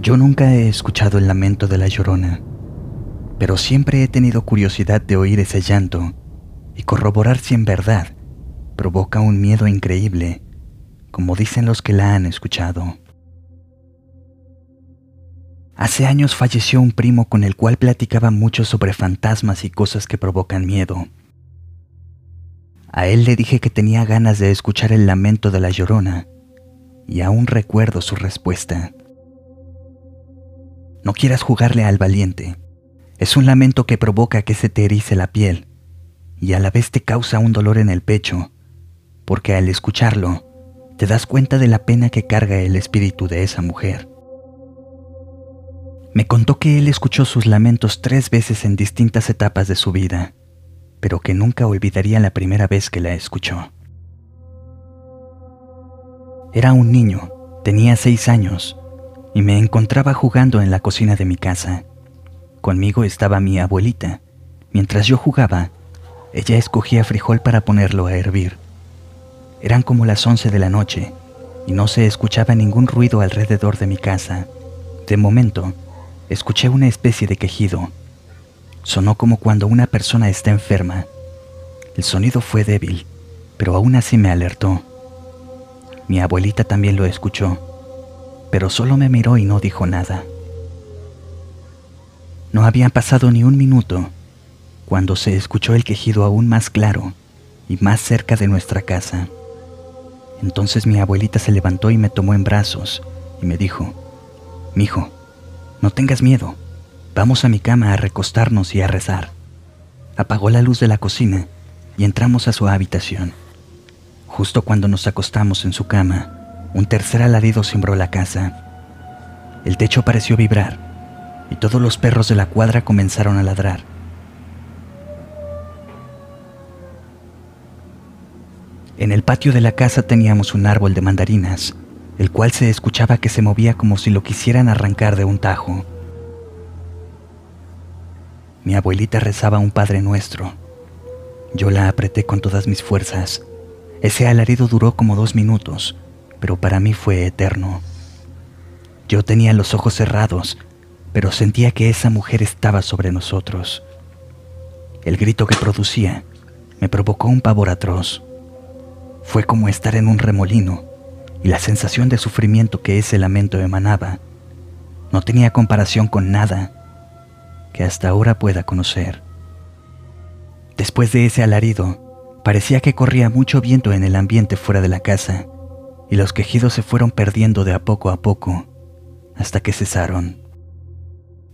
Yo nunca he escuchado el lamento de la llorona, pero siempre he tenido curiosidad de oír ese llanto y corroborar si en verdad provoca un miedo increíble, como dicen los que la han escuchado. Hace años falleció un primo con el cual platicaba mucho sobre fantasmas y cosas que provocan miedo. A él le dije que tenía ganas de escuchar el lamento de la llorona, y aún recuerdo su respuesta. No quieras jugarle al valiente. Es un lamento que provoca que se te erice la piel y a la vez te causa un dolor en el pecho, porque al escucharlo te das cuenta de la pena que carga el espíritu de esa mujer. Me contó que él escuchó sus lamentos tres veces en distintas etapas de su vida, pero que nunca olvidaría la primera vez que la escuchó. Era un niño, tenía seis años, y me encontraba jugando en la cocina de mi casa. Conmigo estaba mi abuelita. Mientras yo jugaba, ella escogía frijol para ponerlo a hervir. Eran como las once de la noche y no se escuchaba ningún ruido alrededor de mi casa. De momento, escuché una especie de quejido. Sonó como cuando una persona está enferma. El sonido fue débil, pero aún así me alertó. Mi abuelita también lo escuchó pero solo me miró y no dijo nada. No había pasado ni un minuto cuando se escuchó el quejido aún más claro y más cerca de nuestra casa. Entonces mi abuelita se levantó y me tomó en brazos y me dijo, Mijo, no tengas miedo, vamos a mi cama a recostarnos y a rezar. Apagó la luz de la cocina y entramos a su habitación. Justo cuando nos acostamos en su cama, un tercer alarido cimbró la casa. El techo pareció vibrar y todos los perros de la cuadra comenzaron a ladrar. En el patio de la casa teníamos un árbol de mandarinas, el cual se escuchaba que se movía como si lo quisieran arrancar de un tajo. Mi abuelita rezaba un Padre Nuestro. Yo la apreté con todas mis fuerzas. Ese alarido duró como dos minutos pero para mí fue eterno. Yo tenía los ojos cerrados, pero sentía que esa mujer estaba sobre nosotros. El grito que producía me provocó un pavor atroz. Fue como estar en un remolino y la sensación de sufrimiento que ese lamento emanaba no tenía comparación con nada que hasta ahora pueda conocer. Después de ese alarido, parecía que corría mucho viento en el ambiente fuera de la casa y los quejidos se fueron perdiendo de a poco a poco hasta que cesaron.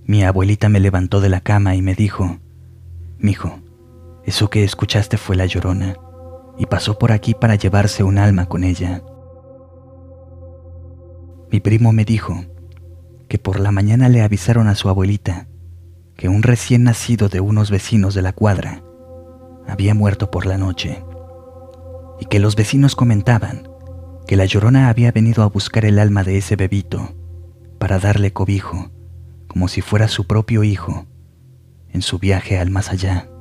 Mi abuelita me levantó de la cama y me dijo, Mijo, eso que escuchaste fue la llorona y pasó por aquí para llevarse un alma con ella. Mi primo me dijo que por la mañana le avisaron a su abuelita que un recién nacido de unos vecinos de la cuadra había muerto por la noche y que los vecinos comentaban que la llorona había venido a buscar el alma de ese bebito para darle cobijo, como si fuera su propio hijo, en su viaje al más allá.